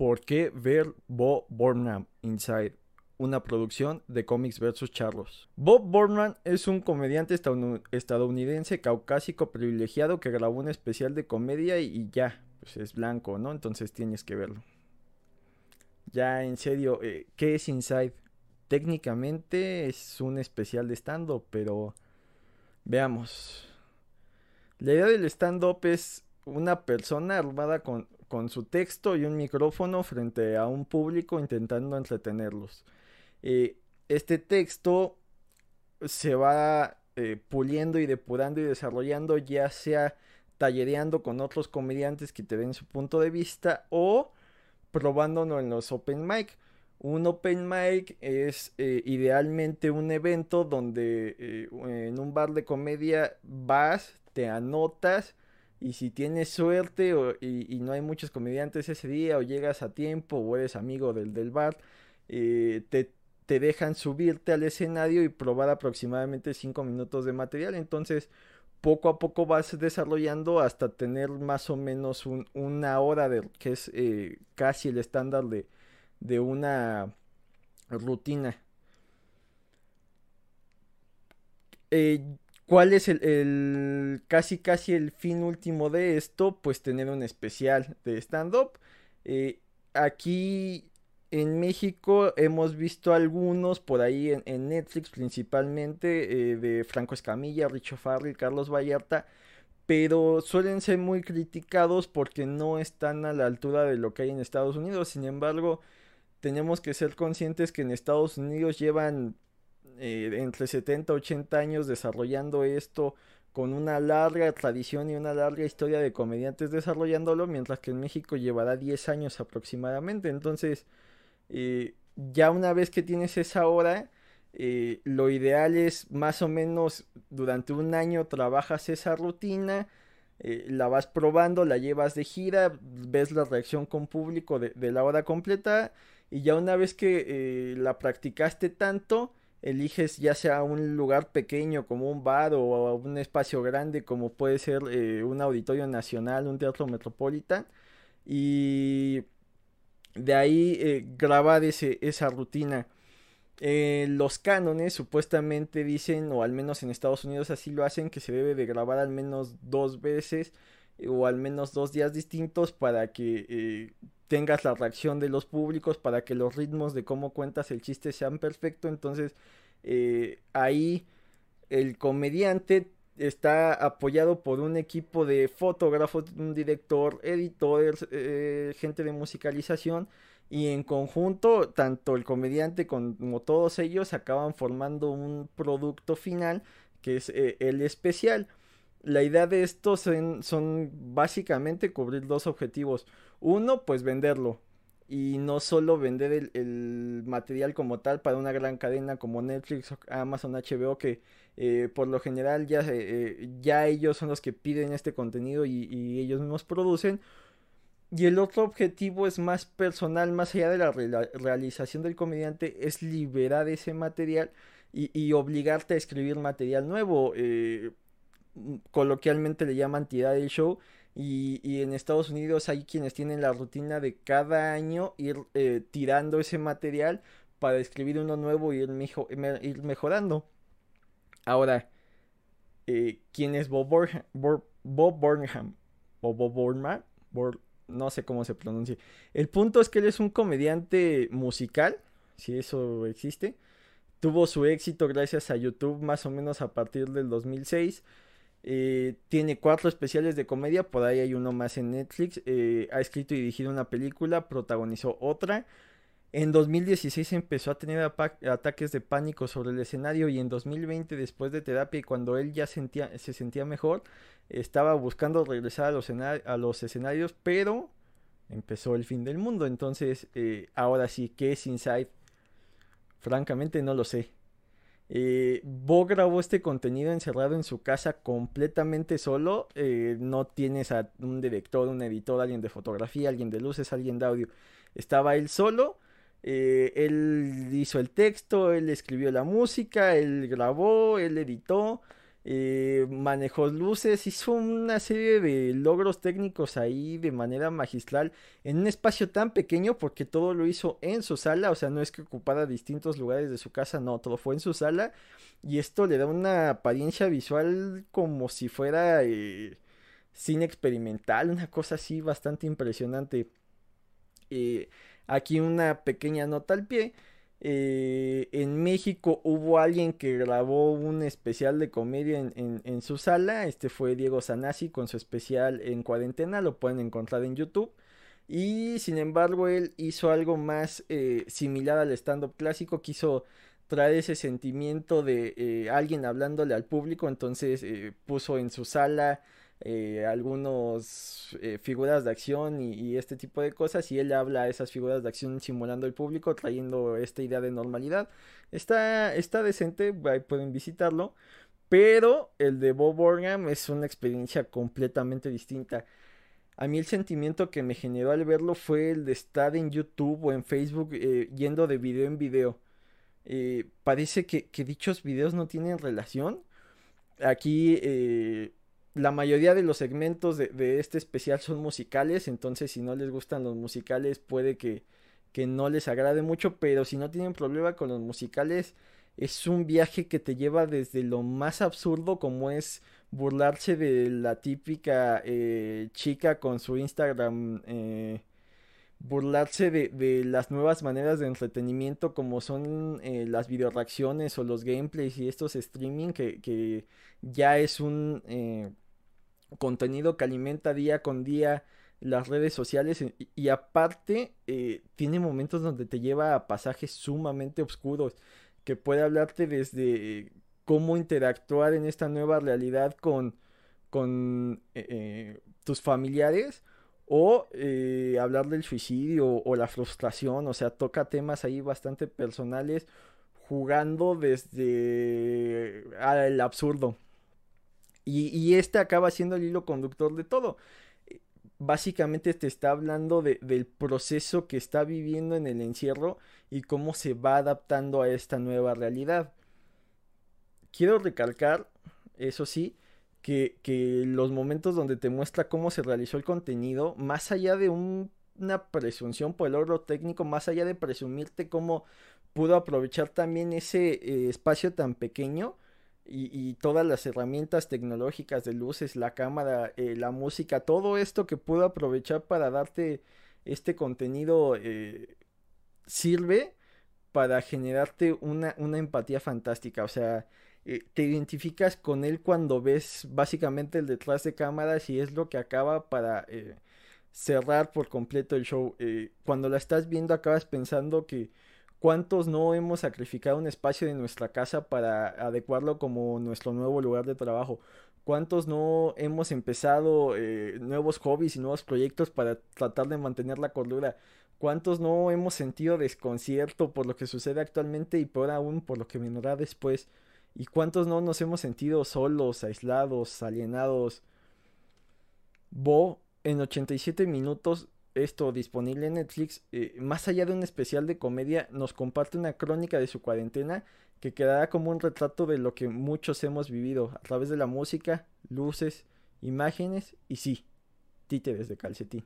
¿Por qué ver Bob Burnham Inside? Una producción de Comics vs. Charlos. Bob Burnham es un comediante estadounidense caucásico privilegiado que grabó un especial de comedia y ya, pues es blanco, ¿no? Entonces tienes que verlo. Ya en serio, eh, ¿qué es Inside? Técnicamente es un especial de stand-up, pero veamos. La idea del stand-up es una persona armada con, con, su texto y un micrófono frente a un público intentando entretenerlos. Eh, este texto se va eh, puliendo y depurando y desarrollando, ya sea tallereando con otros comediantes que te den su punto de vista o probándolo en los open mic. Un open mic es eh, idealmente un evento donde en un bar de comedia vas, te anotas y si tienes suerte y, no hay muchos comediantes ese día o llegas a tiempo o eres amigo del, del bar, eh, te, te, dejan subirte al escenario y probar aproximadamente 5 minutos de material. Entonces poco a poco vas desarrollando hasta tener más o menos una hora de que es eh, casi el estándar de, de una rutina. Eh, ¿Cuál es el, casi casi el fin último de esto? Pues tener un especial de stand-up. Eh, aquí en México hemos visto algunos por ahí en, Netflix principalmente eh, de Franco Escamilla, Richo Farrell, Carlos Vallarta, pero suelen ser muy criticados porque no están a la altura de lo que hay en Estados Unidos. Sin embargo, tenemos que ser conscientes que en Estados Unidos llevan eh, entre 70 y 80 años desarrollando esto con una larga tradición y una larga historia de comediantes desarrollándolo, mientras que en México llevará 10 años aproximadamente. Entonces, eh, ya una vez que tienes esa hora, eh, lo ideal es más o menos durante un año trabajas esa rutina, la vas probando, la llevas de gira, ves la reacción con público de, de la hora completa y ya una vez que la practicaste tanto, eliges ya sea un lugar pequeño como un bar o un espacio grande como puede ser eh, un auditorio nacional, un teatro metropolitan y de ahí eh, grabar ese, esa rutina. Eh, los cánones supuestamente dicen, o al menos en Estados Unidos así lo hacen, que se debe de grabar al menos dos veces o al menos dos días distintos para que tengas la reacción de los públicos para que los ritmos de cómo cuentas el chiste sean perfectos. Entonces, eh, ahí el comediante está apoyado por un equipo de fotógrafos, un director, editores, eh, gente de musicalización. Y en conjunto, tanto el comediante como todos ellos acaban formando un producto final que es eh, el especial. La idea de esto son, básicamente cubrir dos objetivos. Uno, pues venderlo. Y no solo vender el, material como tal para una gran cadena como Netflix, Amazon, HBO, que eh, por lo general ya, eh, ya ellos son los que piden este contenido y, ellos mismos producen. Y el otro objetivo es más personal, más allá de la realización del comediante, es liberar ese material y, obligarte a escribir material nuevo. Eh, coloquialmente le llaman tirar el show. Y, en Estados Unidos hay quienes tienen la rutina de cada año ir eh, tirando ese material para escribir uno nuevo y ir, mejorando. Ahora, eh, ¿quién es Bob, Bob Burnham? O Bob Burnham? no sé cómo se pronuncia. El punto es que él es un comediante musical, si eso existe. Tuvo su éxito gracias a YouTube más o menos a partir del 2006. Eh, tiene cuatro especiales de comedia, por ahí hay uno más en Netflix. Eh, ha escrito y dirigido una película, protagonizó otra. En 2016 empezó a tener ataques de pánico sobre el escenario y en 2020 después de terapia y cuando él ya se sentía mejor, estaba buscando regresar a los, a los escenarios, pero empezó el fin del mundo. Entonces, eh, ahora sí, ¿qué es Inside? Francamente no lo sé. Eh, Bo grabó este contenido encerrado en su casa completamente solo. Eh, no tienes a un director, un editor, alguien de fotografía, alguien de luces, alguien de audio. Estaba él solo. Eh, él hizo el texto, él escribió la música, él grabó, él editó. Eh, manejó luces, hizo una serie de logros técnicos ahí de manera magistral en un espacio tan pequeño porque todo lo hizo en su sala, o sea, no es que ocupara distintos lugares de su casa, no, todo fue en su sala y esto le da una apariencia visual como si fuera eh, cine experimental, una cosa así bastante impresionante. Eh, aquí una pequeña nota al pie. Eh, en México hubo alguien que grabó un especial de comedia en, su sala. Este fue Diego Sanasi con su especial en cuarentena. Lo pueden encontrar en YouTube. Y sin embargo, él hizo algo más eh, similar al stand-up clásico. Quiso traer ese sentimiento de eh, alguien hablándole al público. Entonces puso en su sala eh, algunas eh, figuras de acción y, este tipo de cosas y él habla a esas figuras de acción simulando el público trayendo esta idea de normalidad. Está, está decente pueden visitarlo pero el de Bob Orgam es una experiencia completamente distinta. A mí el sentimiento que me generó al verlo fue el de estar en YouTube o en Facebook eh, yendo de video en video. Parece que, que, dichos videos no tienen relación. Aquí la mayoría de los segmentos de, este especial son musicales, entonces si no les gustan los musicales puede que, que no les agrade mucho, pero si no tienen problema con los musicales, es un viaje que te lleva desde lo más absurdo como es burlarse de la típica eh, chica con su Instagram, eh, burlarse de, las nuevas maneras de entretenimiento como son eh, las video reacciones o los gameplays y estos streaming que, que ya es un contenido que alimenta día con día las redes sociales y, aparte eh, tiene momentos donde te lleva a pasajes sumamente oscuros que puede hablarte desde cómo interactuar en esta nueva realidad con, con eh, eh, tus familiares o hablar del suicidio o la frustración, o sea, toca temas ahí bastante personales jugando desde el absurdo. Y, este acaba siendo el hilo conductor de todo. Básicamente te está hablando del proceso que está viviendo en el encierro y cómo se va adaptando a esta nueva realidad. Quiero recalcar, eso sí, que, los momentos donde te muestra cómo se realizó el contenido, más allá de una presunción por el logro técnico, más allá de presumirte cómo pudo aprovechar también ese eh, espacio tan pequeño, y, todas las herramientas tecnológicas de luces, la cámara, eh, la música, todo esto que puedo aprovechar para darte este contenido eh, sirve para generarte una, empatía fantástica. O sea, eh, te identificas con él cuando ves básicamente el detrás de cámaras y es lo que acaba para cerrar por completo el show. cuando la estás viendo acabas pensando que ¿Cuántos no hemos sacrificado un espacio de nuestra casa para adecuarlo como nuestro nuevo lugar de trabajo? ¿Cuántos no hemos empezado eh, nuevos hobbies y nuevos proyectos para tratar de mantener la cordura? ¿Cuántos no hemos sentido desconcierto por lo que sucede actualmente y peor aún por lo que vendrá después? ¿Y cuántos no nos hemos sentido solos, aislados, alienados? Bo en 87 minutos esto disponible en Netflix, eh, más allá de un especial de comedia, nos comparte una crónica de su cuarentena que quedará como un retrato de lo que muchos hemos vivido a través de la música, luces, imágenes y sí, títeres de calcetín.